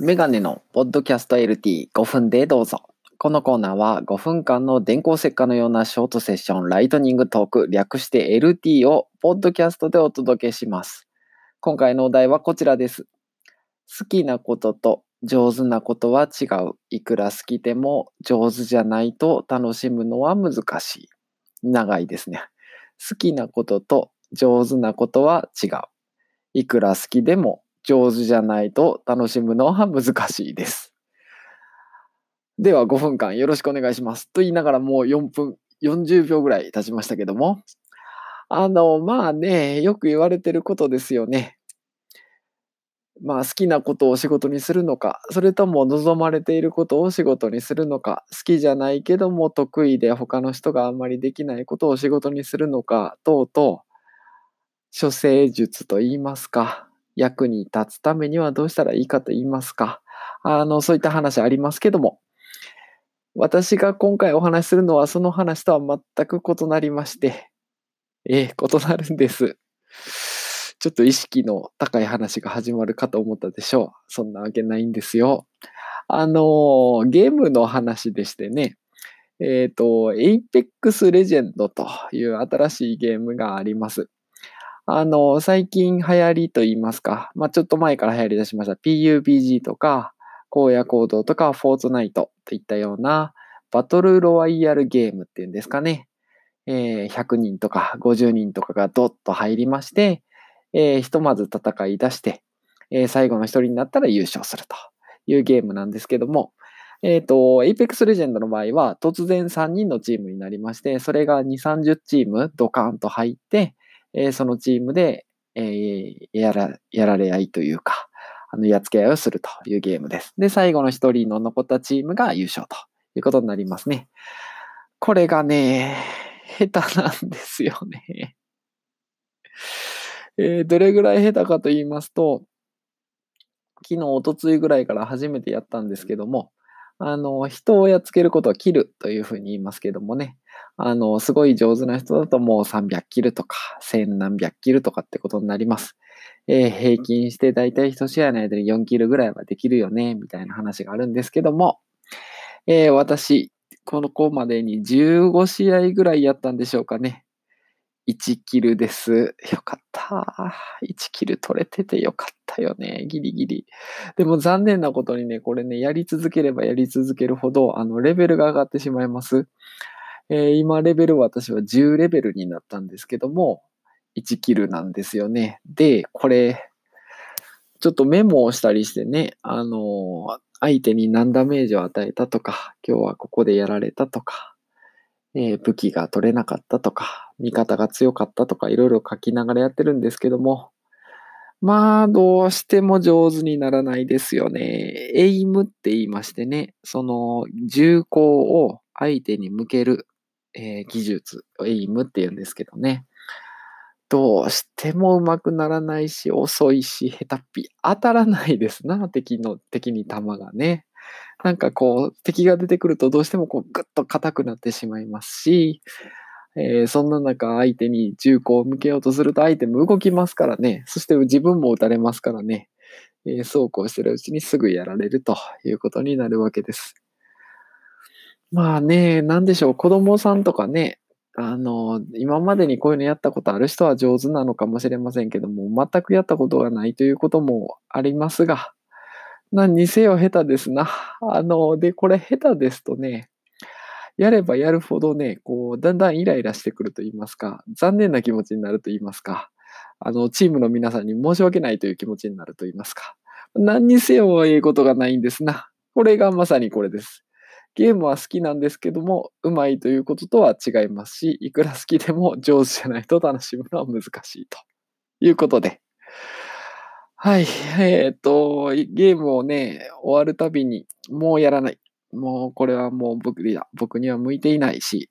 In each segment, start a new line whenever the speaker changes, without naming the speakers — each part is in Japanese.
メガネのポッドキャスト LT5 分でどうぞ。このコーナーは5分間の電光石火のようなショートセッション、ライトニングトーク、略して LT をポッドキャストでお届けします。今回のお題はこちらです。好きなことと上手なことは違う。いくら好きでも上手じゃないと楽しむのは難しい。長いですね。好きなことと上手なことは違う。いくら好きでも上手じゃないと楽しむのは難しいです。では5分間よろしくお願いします。と言いながらもう4分、40秒ぐらい経ちましたけども。あの、まあね、よく言われてることですよね。まあ好きなことを仕事にするのか、それとも望まれていることを仕事にするのか、好きじゃないけども得意で他の人があんまりできないことを仕事にするのか、等々、処世術と言いますか、役に立つためにはどうしたらいいかと言いますか、あの、そういった話ありますけども、私が今回お話しするのはその話とは全く異なりまして、ええ、異なるんです。ちょっと意識の高い話が始まるかと思ったでしょう。そんなわけないんですよ。あの、ゲームの話でしてね、えっ、と、Apex Legend という新しいゲームがあります。あの、最近流行りと言いますか、まあちょっと前から流行り出しました PUBG とか、荒野行動とか、フォートナイトといったようなバトルロワイヤルゲームっていうんですかね。えー100人とか50人とかがドッと入りまして、えーひとまず戦い出して、えー最後の一人になったら優勝するというゲームなんですけども、えっ、と、Apex Legend の場合は突然3人のチームになりまして、それが2、30チームドカーンと入って、えーそのチームで、えーやら、やられ合いというか、あの、やっつけ合いをするというゲームです。で、最後の一人の残ったチームが優勝ということになりますね。これがね、下手なんですよね。えーどれぐらい下手かと言いますと、昨日、おとついぐらいから初めてやったんですけども、あの、人をやっつけることはキルというふうに言いますけどもね、あの、すごい上手な人だともう300キルとか、1000何百キルとかってことになります。えー平均してだいたい1試合の間に4キルぐらいはできるよね、みたいな話があるんですけども、えー私、この子までに15試合ぐらいやったんでしょうかね。1キルです。よかった。1キル取れててよかったよね。ギリギリ。でも残念なことにね、これね、やり続ければやり続けるほど、あの、レベルが上がってしまいます。えー今、レベル私は10レベルになったんですけども、1キルなんですよね。で、これ、ちょっとメモをしたりしてね、あのー相手に何ダメージを与えたとか、今日はここでやられたとか、えー武器が取れなかったとか、味方が強かったとか、いろいろ書きながらやってるんですけども、まあ、どうしても上手にならないですよね。エイムって言いましてね、その銃口を相手に向ける、えー技術、エイムって言うんですけどね。どうしても上手くならないし、遅いし、下手っぴ。当たらないですな、敵の、敵に弾がね。なんかこう、敵が出てくるとどうしてもこう、ぐっと硬くなってしまいますし、えーそんな中、相手に銃口を向けようとすると相手も動きますからね。そして自分も撃たれますからね。えーそうこうしてるうちにすぐやられるということになるわけです。まあね、なんでしょう、子供さんとかね、あの、今までにこういうのやったことある人は上手なのかもしれませんけども、全くやったことがないということもありますが、何にせよ下手ですな。あの、で、これ下手ですとね、やればやるほどね、こう、だんだんイライラしてくると言いますか、残念な気持ちになると言いますか、あの、チームの皆さんに申し訳ないという気持ちになると言いますか、何にせよええことがないんですな。これがまさにこれです。ゲームは好きなんですけども、うまいということとは違いますし、いくら好きでも上手じゃないと楽しむのは難しいということで。はい。えっ、と、ゲームをね、終わるたびに、もうやらない。もうこれはもう僕には、僕には向いていないし、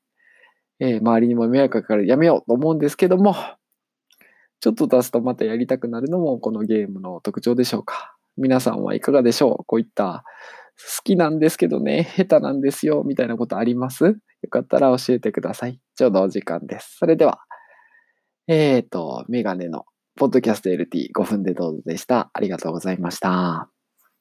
えー周りにも迷惑かかる。やめようと思うんですけども、ちょっと出すとまたやりたくなるのもこのゲームの特徴でしょうか。皆さんはいかがでしょう？こういった好きなんですけどね、下手なんですよ、みたいなことあります？よかったら教えてください。ちょうどお時間です。それでは、えっ、と、メガネのポッドキャスト LT5 分でどうぞでした。ありがとうございました。